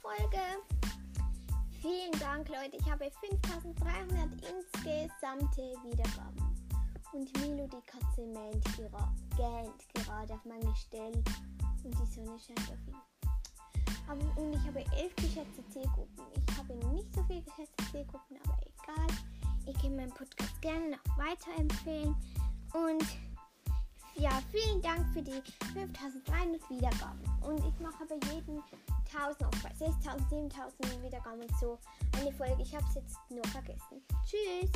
Folge. Vielen Dank, Leute. Ich habe 5300 insgesamte Wiedergaben. Und Milo, die Katze, gera gähnt gerade auf meine Stelle. Und die Sonne scheint auf ihn. Aber, und ich habe elf geschätzte Zielgruppen. Ich habe nicht so viele geschätzte Zielgruppen, aber egal. Ihr könnt meinen Podcast gerne noch weiterempfehlen. Und ja, vielen Dank für die 5300 Wiedergaben. Und ich mache bei jedem 1000, auch bei 6000, 7000 Wiedergaben so eine Folge. Ich habe es jetzt nur vergessen. Tschüss!